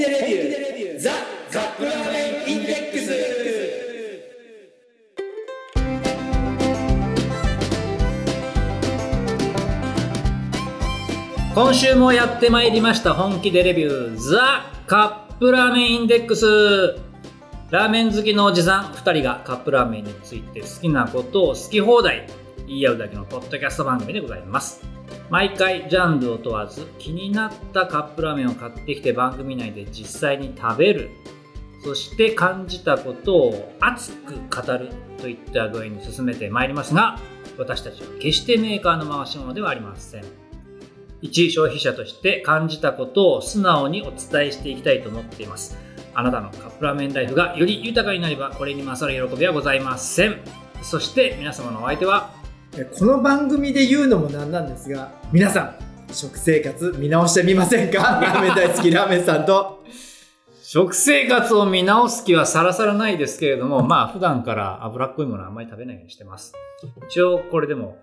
でレビューザ・カップラーメンインデックス今週もやってまいりました本気でレビューザ・カップラーメンインデックス。ラーメン好きのおじさん2人がカップラーメンについて好きなことを好き放題。言い合うだけのポッドキャスト番組でございます。毎回ジャンルを問わず気になったカップラーメンを買ってきて番組内で実際に食べる。そして感じたことを熱く語るといった具合に進めてまいりますが私たちは決してメーカーの回し物ではありません。一消費者として感じたことを素直にお伝えしていきたいと思っています。あなたのカップラーメンライフがより豊かになればこれに勝る喜びはございません。そして皆様のお相手はこの番組で言うのもなんなんですが皆さん食生活見直してみませんか？ラーメン大好きラーメンさんと。食生活を見直す気はさらさらないですけれどもまあ普段から脂っこいものはあんまり食べないようにしてます。一応これでも、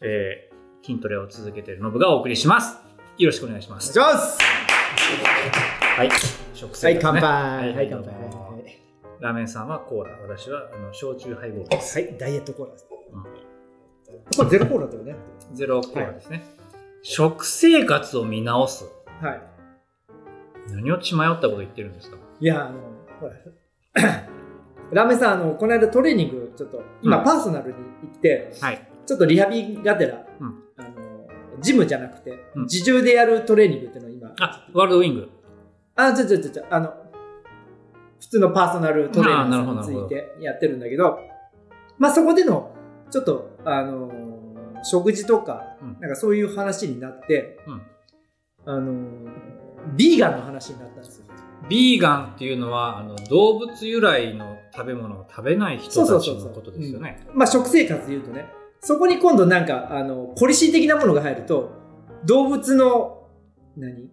えー、筋トレを続けているノブがお送りします。よろしくお願いします。お願いします。はい。食生活、ね、はい乾杯。はいはい乾杯。ラーメンさんはコーラ。私はあの焼酎ハイボールです、はいダイエットコーラです。うんこれゼロコーラだよね。ゼロコーラですね、食生活を見直す。はい。何を血迷ったこと言ってるんですか？いやあのほら。ラーメンさんあのこの間トレーニングちょっと今うん。パーソナルに行って、はい。ちょっとリハビリがてら、うん。あのジムじゃなくて、うん。自重でやるトレーニングっていうのを今。あワールドウィング。あ、ちょちょちょちょ、あの、普通のパーソナルトレーナあーなるほどーさんについてやってるんだけど、まあそこでの、ちょっと、あのー食事とか、うん。なんかそういう話になって、うん。あのービーガンの話になったんですよ。ビーガンっていうのはあの動物由来の食べ物を食べない人たちのことですよね。まあ食生活で言うとね、そこに今度なんか、あの、ポリシー的なものが入ると、動物の、何？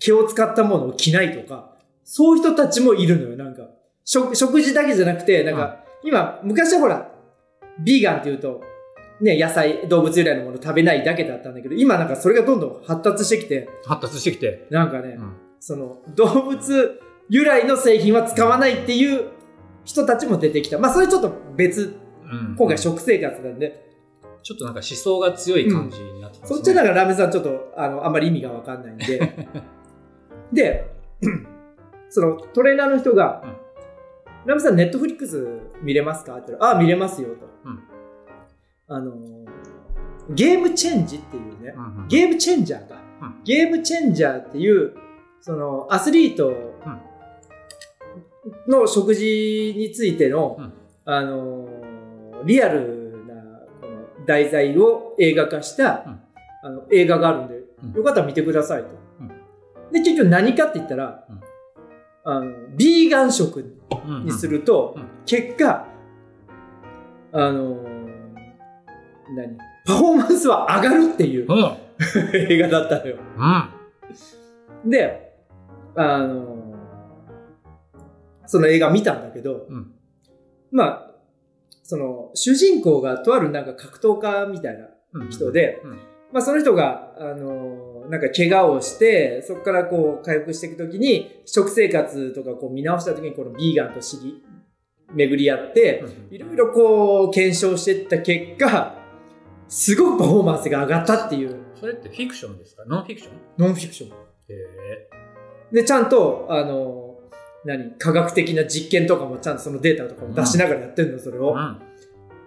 毛を使ったものを着ないとか、そういう人たちもいるのよ、なんか。食食事だけじゃなくて、なんか、今、昔はほら、ビーガンっていうと、ね、野菜、動物由来のもの食べないだけだったんだけど、今なんかそれがどんどん発達してきて、発達してきて、なんかね、うん。その、動物由来の製品は使わないっていう人たちも出てきた。まあ、それちょっと別、うん。今回食生活なんで、ちょっとなんか思想が強い感じになってますね。そっちはなんかラーメンさんちょっと、あの、あんまり意味がわかんないんで。で、そのトレーナーの人が、うんラーメンさんネットフリックス見れますか？って言ったら、ああ、見れますよと。うんあの、ゲームチェンジっていうね、うんうんゲームチェンジャーか。うん。ゲームチェンジャーっていう、そのアスリートの食事についての、うん。あのリアルなこの題材を映画化した、うん。あの映画があるんで、うん。よかったら見てくださいと。うん。で、結局何かって言ったら、うん。あのビーガン食うんにすると、うん。結果、あの何？パフォーマンスは上がるっていううん。うん。映画だったのよ。うん。で、あのその映画見たんだけど、うんまあ、その、主人公がとあるなんか格闘家みたいなうん人で、うんまあその人が、あのなんか怪我をして、そこからこう回復していくときに、食生活とかこう見直したときにこのビーガンと知り、巡り合って、うんいろいろこう検証していった結果、すごくパフォーマンスが上がったっていうそれってフィクションですか？ノンフィクション？ノンフィクション。へえ。で、ちゃんと、あの、何、科学的な実験とかもちゃんとそのデータとかも出しながらやってるの、それを。うん。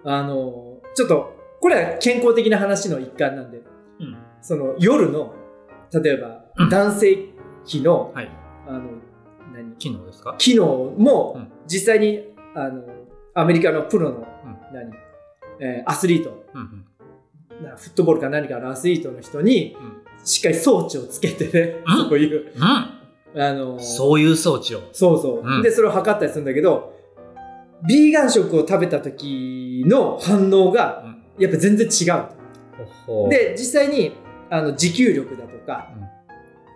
あの、ちょっと、これは健康的な話の一環なんで、うん。その夜の、例えばうん、男性器の、はい。あの、何、機能ですか？機能もうん、実際に、あの、アメリカのプロの、うん何、えーアスリート、うんうん。なフットボールか何かのアスリートの人に、うん。しっかり装置をつけてね、うん。そういう、うん。あの、そういう装置を。そうそう、うん。で、それを測ったりするんだけど、ビーガン食を食べた時の反応が、やっぱ全然違う。で、実際に、あの、持久力だとか、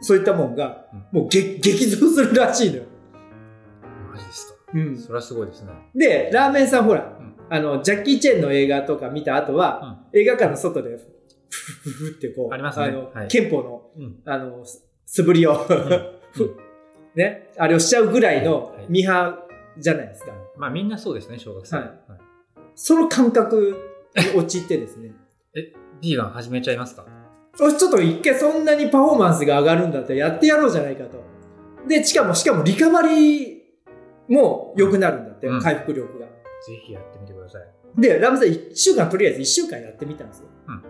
そういったもんが、もう激激増するらしいのよ。うん。それはすごいですね。で、ラーメンさんほら、んあの、ジャッキー・チェンの映画とか見た後は、映画館の外で、ふふふってこう、ありますねの、はい憲法の、うん。あの、す素振りを、ね、あれをしちゃうぐらいのはいミーハーじゃないですか。まあみんなそうですね、小学生。はいはいその感覚に陥ってですね。ビーガン始めちゃいますか？ちょっと一回そんなにパフォーマンスが上がるんだったらやってやろうじゃないかと。で、しかも、しかもリカバリーも良くなるんだって、うん回復力が。ぜひやってみてください。で、ラムさん1週間、とりあえず1週間やってみたんですよ。うん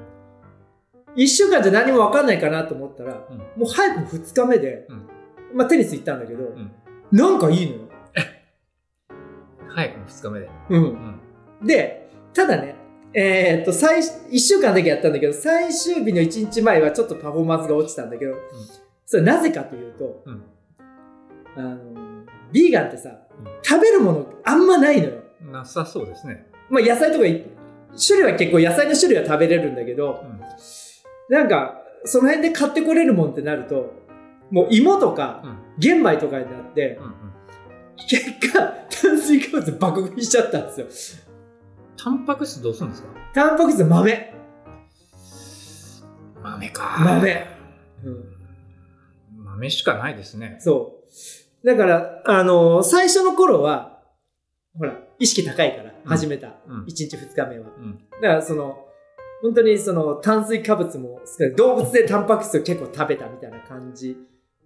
1週間じゃ何も分かんないかなと思ったら、うんもう早くも2日目で、うんまあテニス行ったんだけど、んなんかいいのよ。早くも2日目で。うんう。ん。で、ただね、えーっと、最、1週間だけやったんだけど、最終日の1日前はちょっとパフォーマンスが落ちたんだけど、それなぜかというと、うんあの、ビーガンってさ、うん食べるものあんまないのよ。なさそうですね。まあ野菜とかい、種類は結構野菜の種類は食べれるんだけど、うん。なんか、その辺で買ってこれるもんってなると、もう芋とかうん。玄米とかになって、うん。うん。結果、炭水化物爆食いしちゃったんですよ。タンパク質どうするんですか？タンパク質豆。豆か。豆。うん豆しかないですね。そう。だから、あのー最初の頃は、ほら、意識高いから始めた。うん1日2日目は。うん。だから、その、本当にその炭水化物も少ない動物でタンパク質を結構食べたみたいな感じ。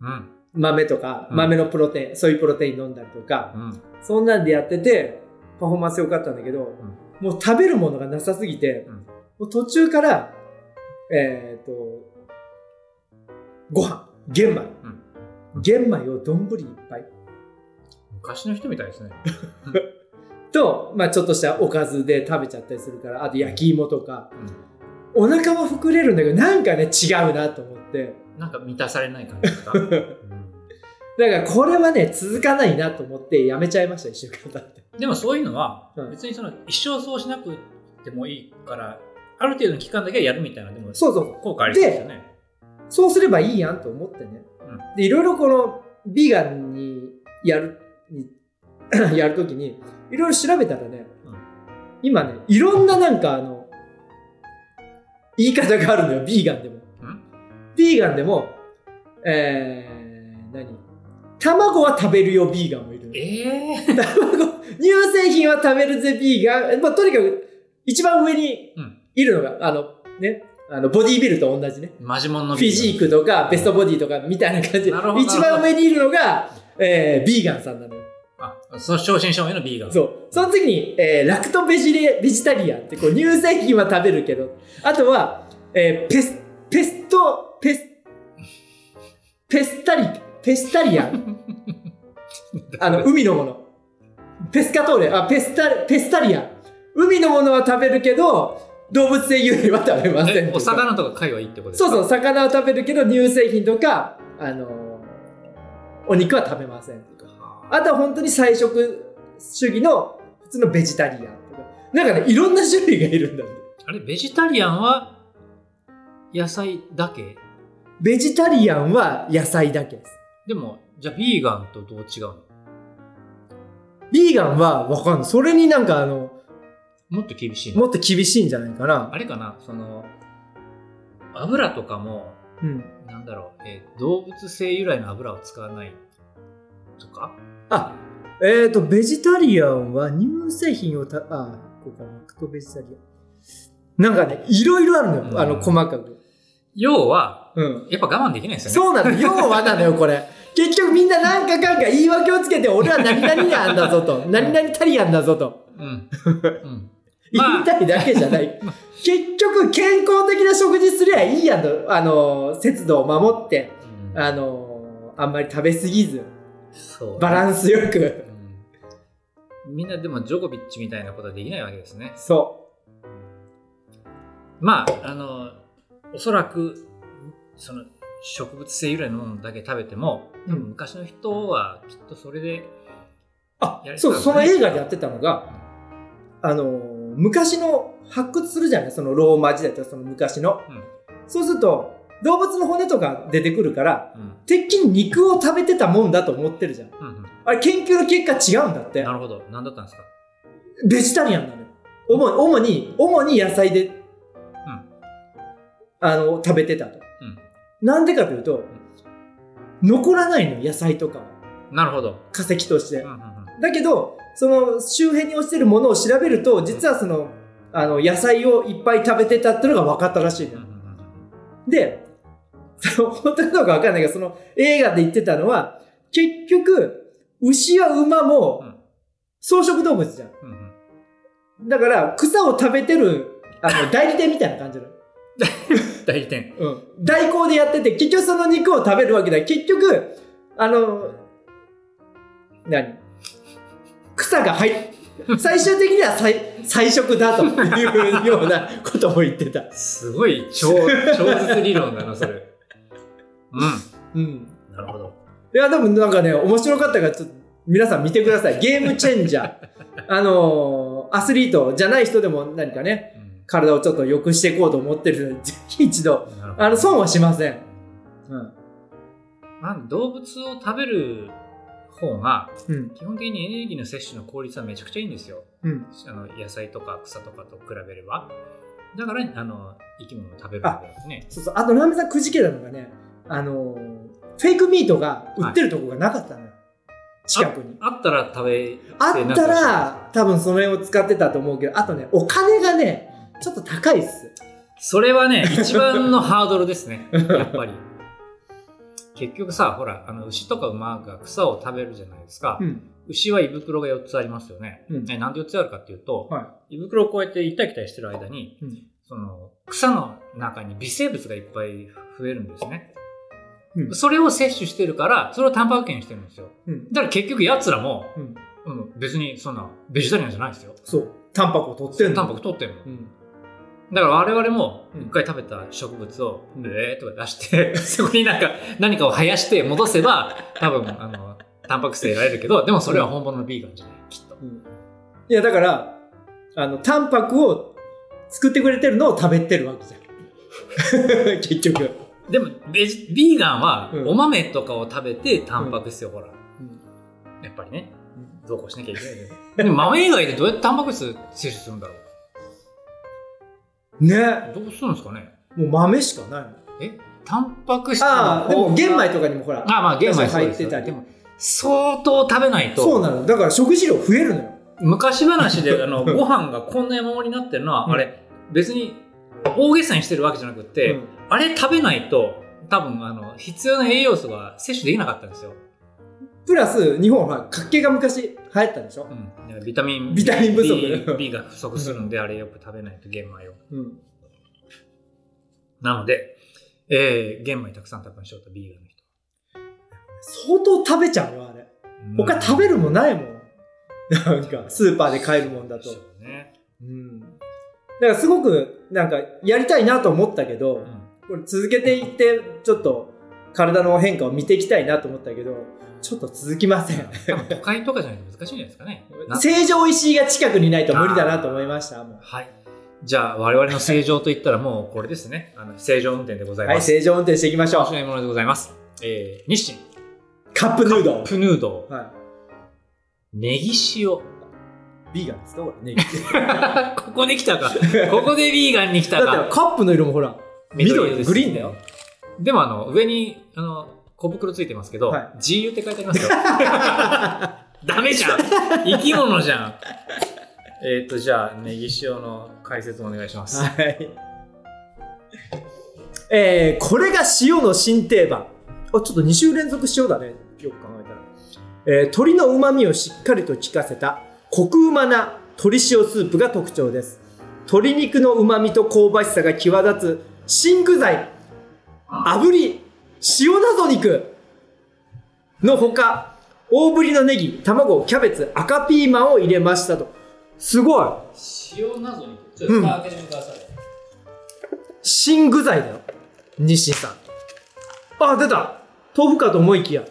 うん。豆とか、うん豆のプロテイン、ソイプロテイン飲んだりとか、うん。そんなんでやってて、パフォーマンス良かったんだけど、もう食べるものがなさすぎて、うんもう途中から、えっ、と、ご飯、玄米。玄米を丼いっぱい。昔の人みたいですね。と、まあちょっとしたおかずで食べちゃったりするから、あと焼き芋とか、うん。お腹は膨れるんだけど、なんかね、違うなと思って。なんか満たされない感じですか、う んだからこれはね、続かないなと思ってやめちゃいました、一週間経って。でもそういうのはうん別にその一生そうしなくてもいいから、ある程度の期間だけはやるみたいなでもそうそうそう。効果ありそうですよね。そうすればいいやんと思ってね。うんで、いろいろこの、ビーガンにやる、に やるときに、いろいろ調べたらね、うん今ね、いろんななんかあの、言い方があるのよ、ビーガンでも。うんビーガンでも、えー、何？卵は食べるよ、ビーガンもいるの。ええ 卵、乳製品は食べるぜ、ビーガン。まあ、とにかく、一番上にうんいるのが、あの、ね、あの、ボディービルと同じね。マジモンのフィジークとかベストボディとかみたいな感じ で一番上にいるのが、えー、ビーガンさんなのよ。あ、その正真正銘のビーガン。そう。その次に、えー、ラクトベジレ、ベジタリアンって、こう、乳製品は食べるけど、あとは、えー、ペス、ペスト、ペス、ペスタリ、ペスタリアン あの、海のもの。ペスカトーレ、あ、ペスタ、ペスタリアン。海のものは食べるけど、動物性油類は食べませんえお魚とか貝はいいってことですか？そうそう、魚は食べるけど、乳製品とか、あのーお肉は食べませんとか。あとは本当に菜食主義の普通のベジタリアンとか。なんかね、いろんな種類がいるんだって。あれ、ベジタリアンは野菜だけ？ベジタリアンは野菜だけです。でも、じゃあビーガンとどう違うの？ビーガンはわかんない。それになんかあの、もっと厳しいの？もっと厳しいんじゃないかなあ。れかな？その、油とかも、うん。なんだろう、えー動物性由来の油を使わないとか？あ、えっ、ー、と、ベジタリアンは乳製品をた、あ、ここかな。クトベジタリアン。なんかね、いろいろあるのよ。うんあの、細かく。要は、うん。やっぱ我慢できないですよね。そうなの。要はなのよ、これ。結局みんななんかかんか言い訳をつけて、俺は何々なんだぞと。何々タリアンだぞと。う。うん。うん。言まあいたいだけじゃない。結局、健康的な食事すりゃいいやんと。あの、節度を守って、うんあの、あんまり食べ過ぎず、そう。バランスよく。うんみんなでもジョコビッチみたいなことはできないわけですね。そまあ、あの、おそらく、その、植物性由来のものだけ食べても、多分昔の人はきっとそれで、う。あそうその映画でやってたのが、あの、昔の発掘するじゃないそのローマ時代とかその昔の。うんそうすると、動物の骨とか出てくるから、うんてっきり肉を食べてたもんだと思ってるじゃん。うんうんあれ、研究の結果違うんだってな。るほど。何だったんですか？ベジタリアンなのよ。主に、主に、野菜で、あの、食べてたと。うんなんでかというと、残らないのよ、野菜とかは。なるほど。化石としてうん。うんうんだけど、その周辺に落ちてるものを調べると、実はその、あの、野菜をいっぱい食べてたっていうのが分かったらしいのようんうんうんで、その本当かどうかわかんないけど、その映画で言ってたのは、結局、牛や馬うもん草食動物じゃん。だから、草を食べてる、あの、代理店みたいな感じなの。代理店。うん。代行でやってて、結局その肉を食べるわけだ。結局、あの、何？草が入っ、最終的には菜菜食だというようなことも言ってた。すごい超、超絶理論だな、それ。ううん。ん。なるほど。いや、でもなんかね、面白かったから、ちょっと皆さん見てください。ゲームチェンジャー。あのーアスリートじゃない人でも何かね、うん体をちょっと良くしていこうと思ってる人、ぜひ一度、あの、損はしません。うん。まあ動物を食べる方が、うん。基本的にエネルギーの摂取の効率はめちゃくちゃいいんですよ。うん。あの野菜とか草とかと比べれば。だから、あの、生き物を食べるわけですね。そうそう。あと、ラーメンさんくじけたのがね、あのーフェイクミートが売ってるとこがなかったのよ。近くに。あったら食べあったら、多分その辺を使ってたと思うけど、あとね、お金がね、ちょっと高いっす。それはね、一番のハードルですね。やっぱり。結局さ、ほら、あの牛とか馬が草を食べるじゃないですか。うん。牛は胃袋が4つありますよね。うんねなんで4つあるかっていうと、は胃袋をこうやって行ったり来たりしてる間に、い。うん。その草の中に微生物がいっぱい増えるんですね。うんそれを摂取してるから、それをタンパク源にしてるんですよ。うん。だから結局奴らも、うん。うん、別にそんなベジタリアンじゃないですよ。そう。タンパクを取ってんの。タンパク取ってるの。うん。だから我々もうん。一回食べた植物を、うん。えーとか出して、そこになんか何かを生やして戻せば、多分、あの、タンパク質得られるけど、でもそれは本物のビーガンじゃない、きっと。うん。いや、だから、あの、タンパクを作ってくれてるのを食べてるわけじゃん。結局。でもベジ、ビーガンはうん。お豆とかを食べてタンパク質をほら、うん。やっぱりね、どうこうしなきゃいけないけど。でも豆以外でどうやってタンパク質摂取するんだろね。うどうするんですかね？もう豆しかないの。え？タンパク質のああ、でも玄米ととかにもほら。あまあ玄米入ってたりでも相当食べないと。そうなの。だから食事量増えるのよ。昔話で あのご飯がこんな山盛りになってるのは、うんあれ別に大げさにしてるわけじゃなくって、うんあれ食べないと多分あの必要な栄養素が摂取できなかったんですよ、プラス、日本は活気が昔流行ったでしょ？う。ん、ビタミンビタミン不足 B, B が不足するんであれよく食べないと玄米をうん。なので、えー、玄米たくさん食べましょうとビーガンの人相当食べちゃうよ、あれ。他食べるもんないもん。なんか、スーパーで買えるもんだとそ。うね、うん。だからすごく、なんか、やりたいなと思ったけど、うんこれ続けていって、ちょっと、体の変化を見ていきたいなと思ったけど、ちょっと続きません。都会とかじゃないと難しいんじゃないですかね な成城石井が近くにないと無理だなと思いました。もはいじゃあ我々の正常といったらもうこれですね あの正常運転でござい、います、正常運転していきましょう。面白いものでございます。えー、日清カップヌードル。プヌードはネギ塩い。ビーガンですかこれ、ね。ここで来たかここでビーガンに来たかだってカップの色もほら、緑ですグリーンだよ。でもあの上にあの小袋ついてますけど、はい GU って書いてありますよ ダメじゃん生き物じゃんえっとじゃあネギ塩の解説お願いします、はい。えー、これが塩の新定番。あ、ちょっと2週連続塩だね。よく考えたら。えー、鶏の旨味をしっかりと効かせた、コクうまな鶏塩スープが特徴です。鶏肉の旨味と香ばしさが際立つ新具材、炙り、塩謎肉のほか、大ぶりのネギ、卵、キャベツ、赤ピーマンを入れましたと。すごい塩謎にちょっと蓋開けてください、新具材だよ。日清さん。あ、出た豆腐かと思いきや。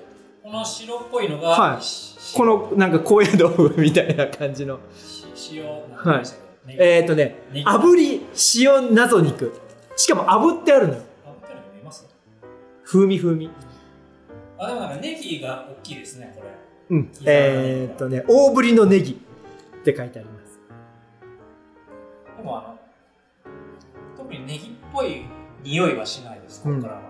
この白っぽいのが、はいしこのなんか高野豆腐みたいな感じの。し塩はいえっ、ー、とね炙り塩謎肉。しかも炙ってあるのよ。風味風味。あでもなんかネギが大きいですねこれうん。えっ、ー、とね、大ぶりのネギって書いてあります。でもあの特にネギっぽい匂いはしないですここからは、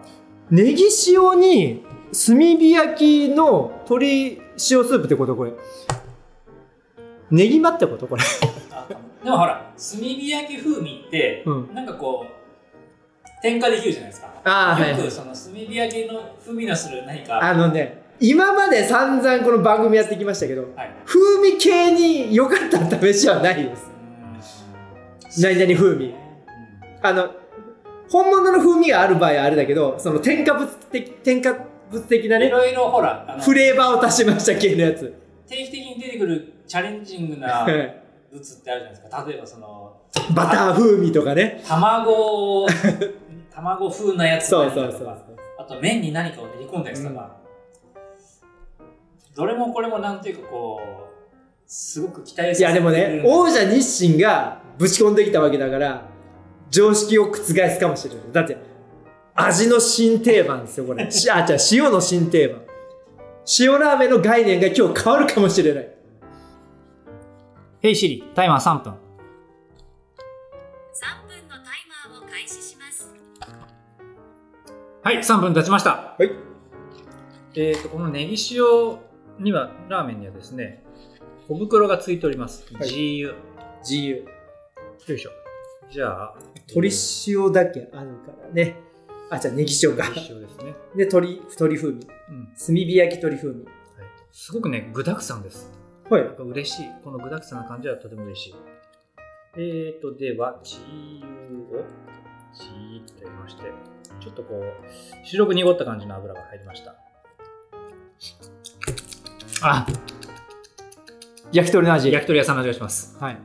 ネギ塩に炭火焼きの鶏塩スープってこと？これ。ネギマってこと？これ。あでもほら、炭火焼き風味って、うん。なんかこう、添加できるじゃないですか。ああ、はいよ。くその炭火焼きの風味のする何か、あのね、今まで散々この番組やってきましたけど、はい。風味系に良かった試しはないです。何々風味。うんあの、本物の風味がある場合はあれだけど、その添加物的、添加物的ないね、ろいろほら、フレーバーを足しました系のやつ。定期的に出てくるチャレンジングなはい物ってあるじゃないですか。例えばその、バター風味とかね。卵、卵風なやつそうとかそうそうそう。あと麺に何かを練り込んだやつとか、どれもこれもなんていうかこう、すごく期待いやでもね、王者日清がぶち込んできたわけだから、常識を覆すかもしれない。だって、味の新定番ですよ、これ。しあ、じゃ塩の新定番。塩ラーメンの概念が今日変わるかもしれない。ヘイシリ、タイマー3分。3分はい、3分経ちました。はい。えっ、と、このネギ塩には、ラーメンにはですね、小袋がついております。はい GU。自由。よいしょ。じゃあ、鶏塩だけあるからね。あ、じゃあネギ塩か。ネギ塩ですね。で、鶏、鶏風味。うん。炭火焼き鶏風味。はい、すごくね、具沢山です。はい嬉しい。この具沢山な感じはとても嬉しい。えーと、では、チー油を、チーッと入れまして、ちょっとこう、白く濁った感じの油が入りました。あ、焼き鳥の味。焼き鳥屋さんの味がします。はい。ね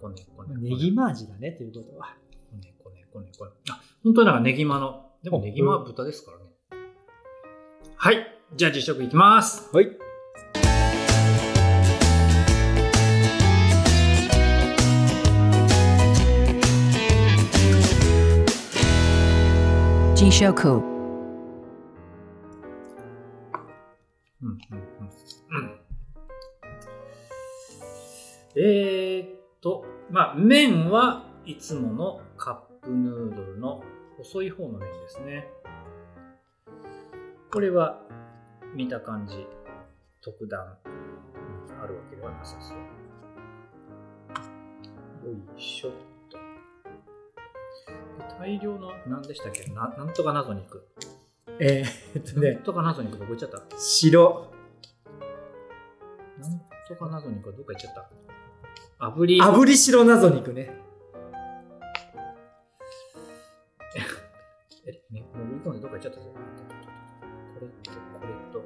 こねこね。ネギマ味だね、ということは。こねこねこねこね。あ、本当になんかネギマの。でもネギマは豚ですからね。はい。じゃあ実食いきます。はい。Jishoku. うん。うん。うん。えーっと、まあ、麺はいつものカップヌードルの細い方の麺ですね。これは見た感じ、特段あるわけではなさそう。よいしょ。大量の、何でしたっけ？ななんとか謎肉。えー、っとなんね、とか謎肉どこ行っちゃった？白、なんとか謎肉はどっか行っちゃった？炙り。炙り白謎肉ね。え、ね、潜り込んでどっか行っちゃったぞ。これと、これと。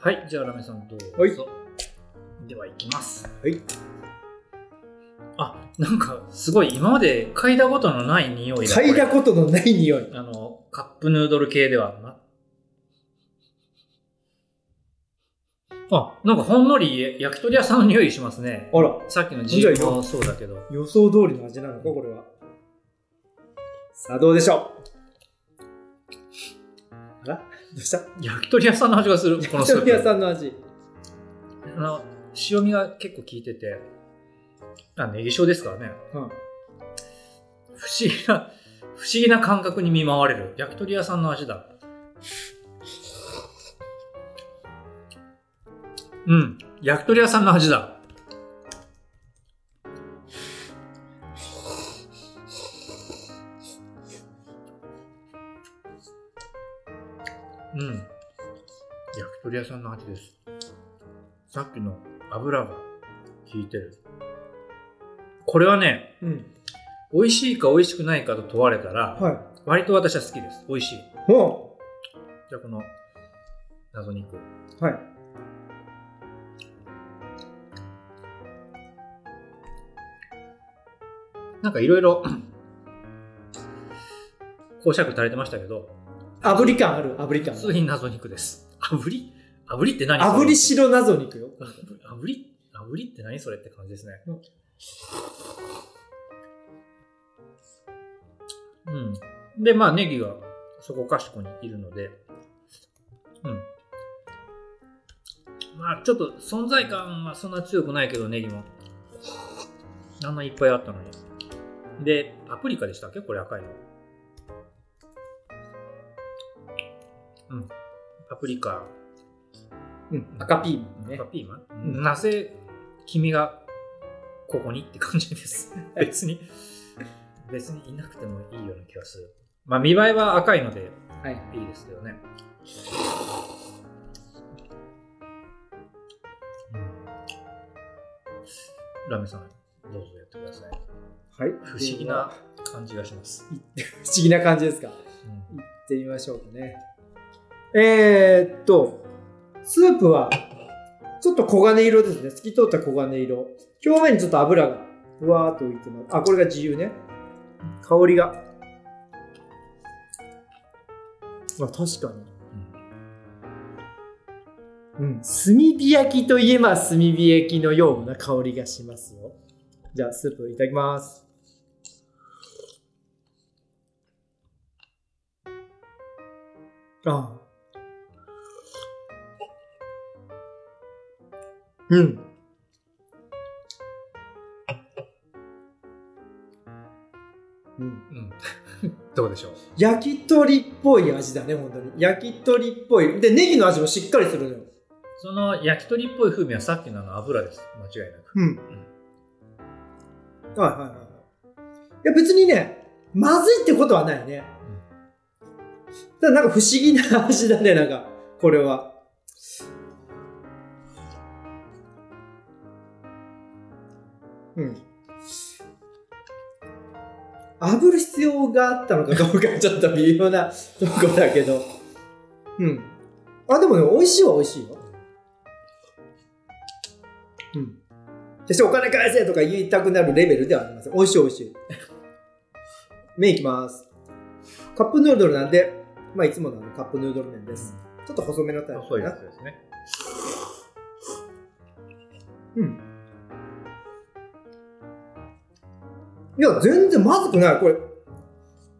はい、じゃあラメさんどうぞ。はいでは行きます。はい。あ、なんかすごい今まで嗅いだことのない匂いだ。嗅いだこことのない匂い。れあの、カップヌードル系では。まあ、なんかほんのり焼き鳥屋さんの匂いしますね。あら、さっきのジーもそうだけど。予想通りの味なのか、これは。さあ、どうでしょうあらどうした？焼き鳥屋さんの味がする、この。焼き鳥屋さんの味。あの、塩味が結構効いてて、あ、ネギ塩ですからね。うん。不思議な、不思議な感覚に見舞われる焼き鳥屋さんの味だ。うん、焼き鳥屋さんの味だ。うん。焼き鳥屋さんの味です。さっきの油が効いてる。これはね、うん。美味しいか美味しくないかと問われたら、は割と私は好きです。美味しい。じゃあこの謎肉。う、はい。なんかいろいろ、講釈垂れてましたけど、炙り感ある、炙り感普。通に謎肉です。炙り？炙りって何炙り白謎肉よ。炙り？炙りって何それって感じですね。うん。で、まあ、ネギがそこかしこにいるので、うん。まあ、ちょっと存在感はそんな強くないけど、ネギも。あんないっぱいあったのに。で、パプリカでしたっけ？これ赤いの。パプリカ、うん。赤ピーマンね赤。ピーマン、うんなぜ君がここにって感じです。別に、別にいなくてもいいような気がする。まあ見栄えは赤いのではい。いいですけどね。ラメさん、どうぞやってください。はい。不思議な感じがします。不思議な感じですか？行ってみましょうかね。えー、っと、スープは、ちょっと黄金色ですね。透き通った黄金色。表面にちょっと油がふわーっと浮いてます。あ、これが自由ね。香りが。あ、確かに。うん。炭火焼きといえば炭火焼きのような香りがしますよ。じゃあ、スープいただきます。ああ。うん。どうでしょう？焼き鳥っぽい味だね、本当に。焼き鳥っぽい。で、ネギの味もしっかりするのよ。その焼き鳥っぽい風味はさっきのあの油です。間違いなく。うん。はいはいはい。いや別にね、まずいってことはないね。ただなんか不思議な味だね、なんか、これは。うん。炙る必要があったのかどうかちょっと微妙な とこだけど。うん。あ、でもね、美味しいは美味しいよ。うん。決してお金返せとか言いたくなるレベルではありません。美味しい美味しい。麺いきます。カップヌードルなんで、まあいつものカップヌードル麺です。ちょっと細めのタイプ細いかな。やつですね。うん。いや、全然まずくない。これ、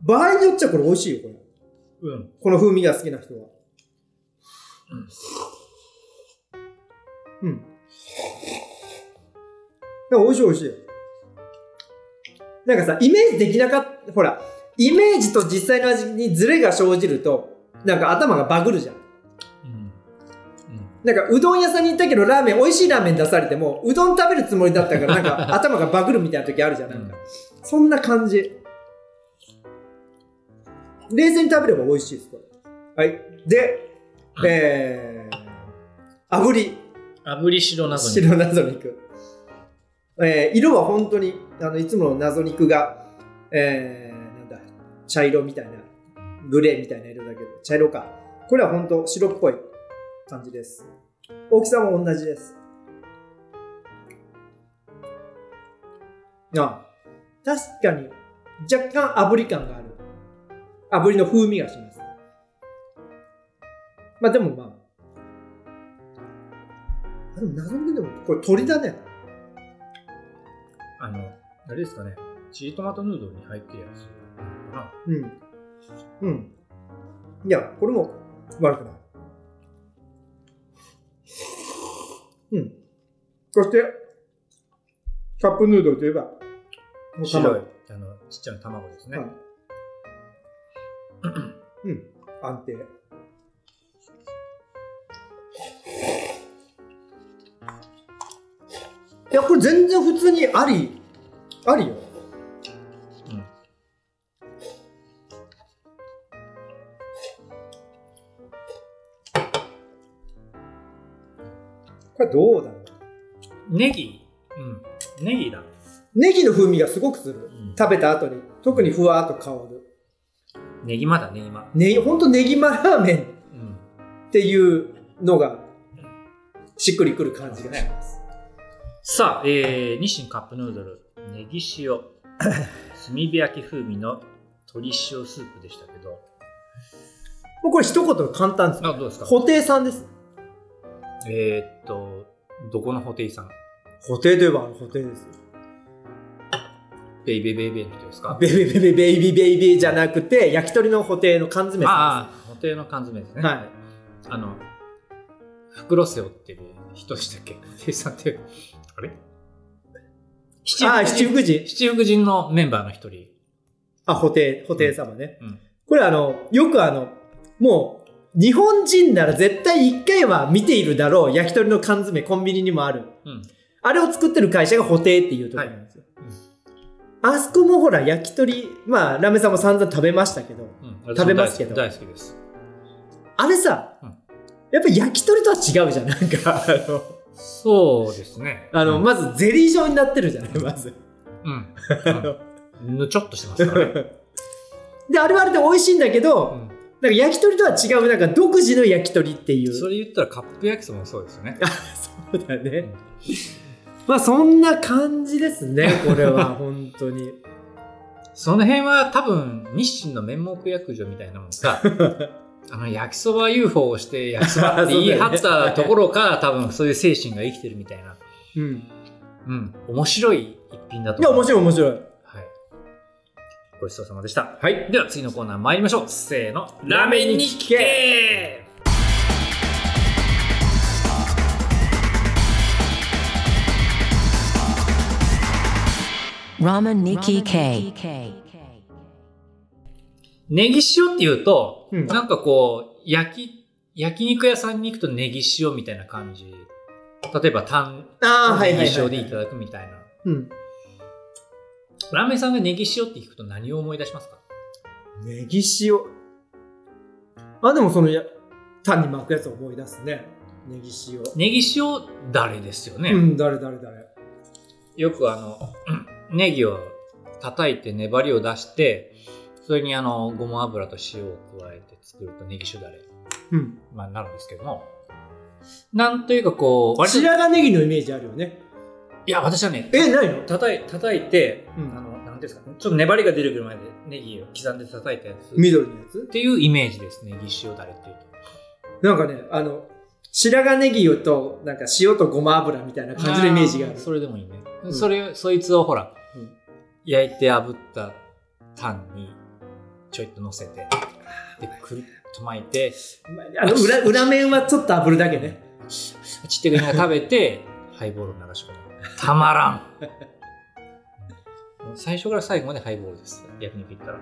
場合によっちゃこれ美味しいよ、これ。うん。この風味が好きな人は。うん。いや、美味しい美味しい。なんかさ、イメージできなかった、ほら、イメージと実際の味にズレが生じると、なんか頭がバグるじゃん。うん。なんか、うどん屋さんに行ったけど、ラーメン、美味しいラーメン出されても、うどん食べるつもりだったから、なんか、頭がバグるみたいな時あるじゃん。なんか、そんな感じ。冷静に食べれば美味しいです、これ。はい。で、えー、炙り。炙り白などに。白謎肉。えー、色は本当に、あの、いつもの謎肉が、えー、なんだ、茶色みたいな、グレーみたいな色だけど、茶色か。これは本当白っぽい感じです。大きさも同じです。あ、確かに、若干炙り感がある。炙りの風味がします。まあでもまあ、あでも謎肉でも、これ鳥だね。あの、あれですかね。チリトマトヌードルに入ってるやつかな。うん。うん。いや、これも悪くない。うん。そして、カップヌードルといえば、白い、あの、ちっちゃな卵ですね。はい うん。安定。いや、これ全然普通にあり、ありよ。これどうだろう？ネギうん。ネギだ。ネギの風味がすごくする。うん食べた後に。特にふわーっと香る。ネギマだ、ネギマ。ね、ほんとネギマラーメンうん。っていうのが、しっくりくる感じがします。さあ、えー、日清カップヌードル、ネギ塩、炭火焼き風味の鶏塩スープでしたけど、もうこれ一言で簡単です。あ、どうですか？布袋さんです。えー、っと、どこのホテイさん？布袋といえばですよ。ベイベーベイベーの人ですか？ベイベイベイベイベイビーベイビーじゃなくて、焼き鳥の布袋の缶詰さああ、ホテイの缶詰ですね。はい。あの、袋背負ってる人でしたっけホテイさんって、あれんです。ああ、七福神。七福神のメンバーの一人。あ、布袋、布袋様ね。うん。これあの、よくあの、もう、日本人なら絶対一回は見ているだろう焼き鳥の缶詰コンビニにもある。うん。あれを作ってる会社がホテイっていうところなんですよ。あそこもほら焼き鳥、まあラーメンさんも散々食べましたけど、うん。食べますけど大好きです。あれさ、うんやっぱ焼き鳥とは違うじゃん。なんか、あの、そうですね。あのうんまずゼリー状になってるじゃない、まず。うん。うんぬちょっとしてますからね。で、あれはあれで美味しいんだけど、うんなんか焼き鳥とは違う、なんか独自の焼き鳥っていう。それ言ったらカップ焼きそばもそうですよね。あ、そうだね。まあそんな感じですね、これは、本当に。その辺は多分日清の面目役所みたいなもんさ あの焼きそば UFO をして焼きそばって言い張ったところから多分そういう精神が生きてるみたいな、うん。うん、面白い一品だといや、思う面白い面白い。はい、ごちそうさまでしたはい。では次のコーナー参りましょうせーのラーメンに聞け Ramen Nikki K. ネギ塩っていうと、うんなんかこう焼き焼肉屋さんに行くとネギ塩みたいな感じ例えばタンああ、はいはい、ネギはい。塩でいただくみたいなうん。ラーメンさんがネギ塩って聞くと何を思い出しますか？ネギ塩。あ、でもそのや、単に巻くやつを思い出すね。ネギ塩。ネギ塩だれですよね？うん、誰誰誰。よくあの、うんネギを叩いて粘りを出して、それにあの、ごま油と塩を加えて作るとネギ塩だれ、うん。まあ、なるんですけども、なんというかこう、白髪ネギのイメージあるよね。や、私はね、え、ないの？叩い叩いて、うんあの、なんていうんですか、ちょっと粘りが出るぐらいまでネギを刻んで叩いたやつ。っ緑のやつ？ていうイメージです、ネギ塩だれっていうと。なんかね、あの、白髪ネギと、なんか塩とごま油みたいな感じのイメージがある。ーそれでもいいね。んそれ、そいつをほら、うん焼いて炙ったタンにちょいと乗せて、で、くるっと巻いて、あの裏、裏面はちょっと炙るだけね。ちっちゃいが食べて、ハイボールを流し込む。たまらん 最初から最後までハイボールです。焼肉行ったら。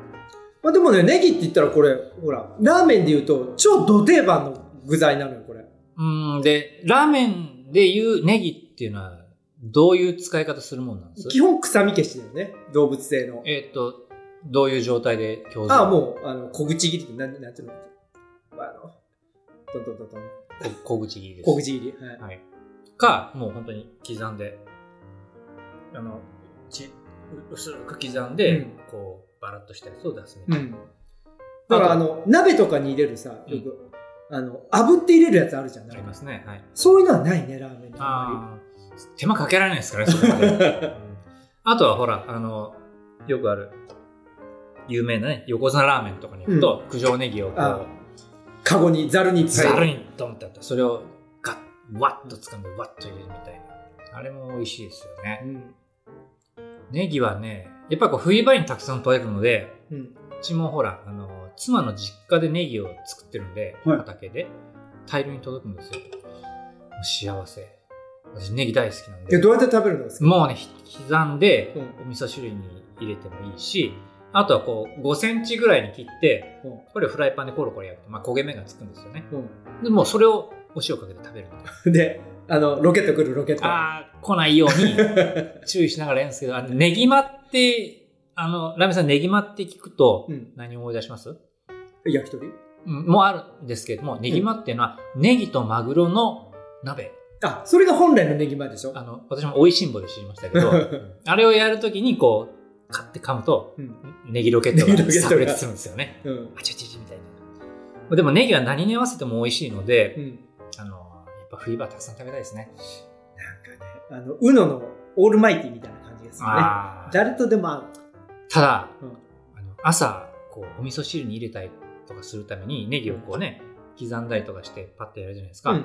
まあでもね、ネギって言ったらこれ、ほら、ラーメンで言うと、超ド定番の具材なのよ、これ。うん、で、ラーメンでいうネギっていうのは、どういう使い方するもんなんです？基本臭み消しだよね。動物性の。えっ、と、どういう状態で強ああ、もう、あの、小口切りって、なん、なんていうの？あの、トントントントン。う、小口切りです。小口切り。はい。はい。か、もう本当に刻んで、あの、ち薄く刻んで、うんこう、バラッとしたやつを出すみたいな。うん。だから、あの、鍋とかに入れるさ、よく、あの、炙って入れるやつあるじゃん。ありますね。はい。そういうのはないね、ラーメンにあああ、手間かけられないですからね、そこまで。うんあとはほら、あの、よくある、有名なね、横綱ラーメンとかに行くと、九条ネギをこあう、カゴに、ざるにいっぱいザルにドンってやったそれをガッ、ワッと掴んで、ワッと入れるみたいな。あれも美味しいですよね。うん。ネギはね、やっぱりこう冬場にたくさん取れるので、うん。うちもほら、あの、妻の実家でネギを作ってるんで、はい畑で、大量に届くんですよ。もう幸せ。私ネギ大好きなんえ、で。どうやって食べるのですか？もうね、ひ刻んで、うんお味噌汁に入れてもいいし、あとはこう、5センチぐらいに切って、うんこれをフライパンでコロコロ焼くと、まあ焦げ目がつくんですよね。うでもうそれをお塩かけて食べるみたいん。で、あの、ロケット来る、ロケット。な。あー、来ないように 注意しながらやるんですけど、あの、ネギマって、あの、ラーメンさんネギマって聞くとうん。何を思い出します？焼き鳥？うんもうあるんですけども、ネギマっていうのは、ネギとマグロの鍋。あ、それが本来のネギマでしょ？あの、私も美味しんぼで知りましたけど、あれをやるときにこう、買って噛むと、うん。ネギロケットが炸裂するんですよね。うん。あちゃちゃちゃみたいな。でもネギは何に合わせても美味しいので、うん。あの、ぱ冬場たくさん食べたいですね。なんかね、あの、ウノのオールマイティみたいな感じがするね。誰とでも合う。ただ、うんあの朝、こう、お味噌汁に入れたりとかするために、ネギをこうね、刻んだりとかしてパッとやるじゃないですか。うん。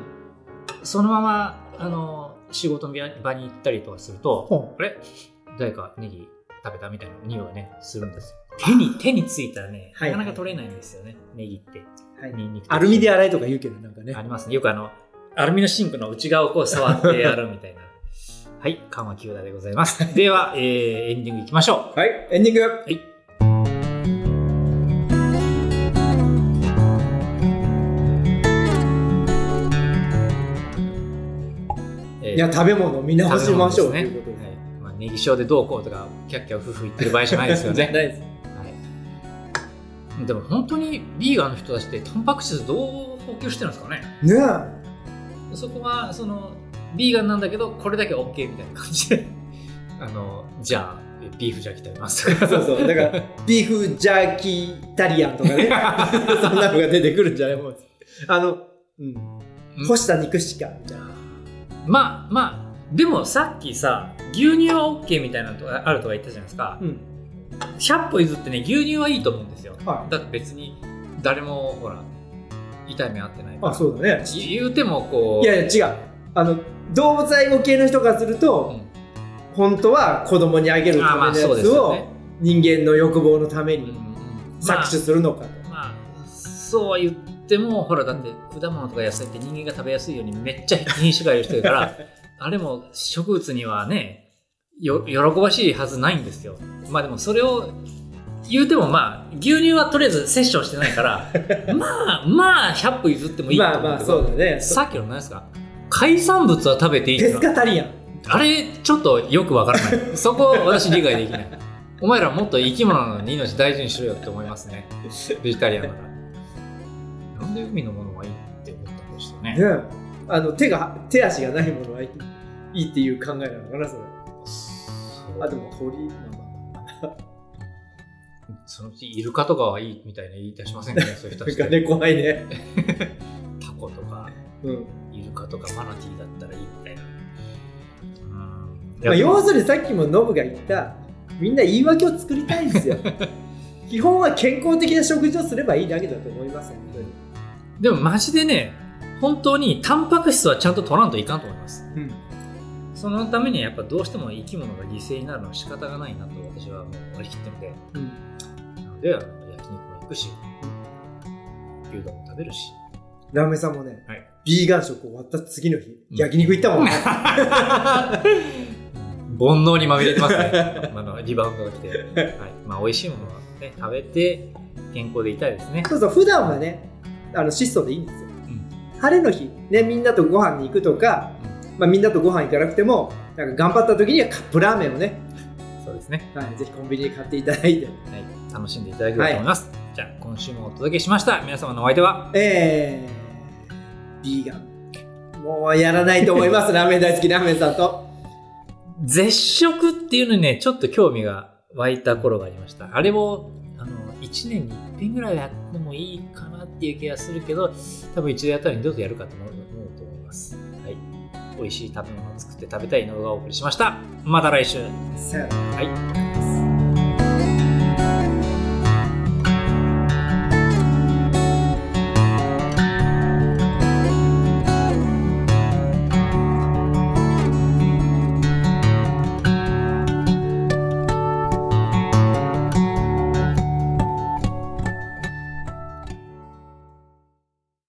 そのまま、あの、仕事の場に行ったりとかすると、ほあれ？誰かネギ食べたみたいな匂いがね、するんですよ。手に、手についたらね、はいなかなか取れないんですよね、ネギって。うはい。ニンニクとアルミで洗いとか言うけど、なんかねあ。りますね。よくあの、アルミのシンクの内側をこう触ってやるみたいな。はい、緩和球打でございます。では、えー、エンディングいきましょう。はい、エンディング。はい。いや食べ物見直しましょう、ね、ということで、はいまあ、ネギ塩でどうこうとかキャッキャ夫婦言ってる場合じゃないですよね はい、でも本当にビーガンの人たちってタンパク質どう補給してるんですかね？ねそこはそのビーガンなんだけどこれだけ OK みたいな感じで。あのじゃあビーフジャーキー食べます。とかそうそう。だから ビーフジャーキータリアンとかね。そんなのが出てくるんじゃないもうあの、うん、干した肉しかみたいな。まあまあでもさっきさ牛乳は OK みたいなのあるとか言ったじゃないですか、うん。100歩譲ってね牛乳はいいと思うんですよ。はだって別に誰もほら痛い目合ってないあそうだね。言うてもこう。いやいや違う。あの動物愛護系の人からすると、うん。本当は子供にあげるためのやつを人間の欲望のために搾取するのかと、まあ、まあそう言ってもほらだって果物とか野菜って人間が食べやすいようにめっちゃ品種がいる人いるから あれも植物にはねよ喜ばしいはずないんですよ。まあでもそれを言うてもまあ牛乳はとりあえず摂取してないから まあまあ100歩譲ってもいいと思うけどまあまあそうだね。さっきの何ですか？海産物は食べていいってペの。はスカタリアンあれちょっとよくわからない。そこ私理解できない。お前らもっと生き物なのに命大事にしろよって思いますね。ベジタリアンだから。なんで海のものはいいって思ったんでしょうねねあの手が手足がないものはいいいいっていう考えなのかなそれ。あでも鳥まそのうちイルカとかはいいみたいな言い出しませんか？ねそういう人たちってあなんかね怖いね。タコとか。うん。イルカとかマナティーだったらいいみたいな。要するにさっきもノブが言ったみんな言い訳を作りたいんですよ。基本は健康的な食事をすればいいだけだと思いますよ本当に。でもマジでね本当にタンパク質はちゃんと取らんといかんと思います。うん。そのためにはやっぱどうしても生き物が犠牲になるのは仕方がないなと私はもう割り切ってるのでうんで焼肉も行くし牛丼も食べるし。ラーメンさんもね、はい。ビーガン食終わった次の日、うん。焼肉行ったもんね。煩悩にまみれてますね。あのリバウンドが来て、はい。まあ、美味しいものは、ね、食べて健康でいたいですね。そうそう普段はねあの質素でいいんですよ、ん。晴れの日ねみんなとご飯に行くとか、まあ、みんなとご飯行かなくてもなんか頑張った時にはカップラーメンをね、そうですね、はい、ぜひコンビニで買っていただいて。はい、楽しんでいただければと思います、じゃあ今週もお届けしました。皆様のお相手は？えー、ビーガン。もうやらないと思います。ラーメン大好きラーメンさんと。絶食っていうのにねちょっと興味が湧いた頃がありました。あれをあの1年に1遍ぐらいはやってもいいかなっていう気がするけど多分一度やったら二度とやるかと思うと思います。はい。美味しい食べ物を作って食べたいの動画をお送りしました。また来週。はい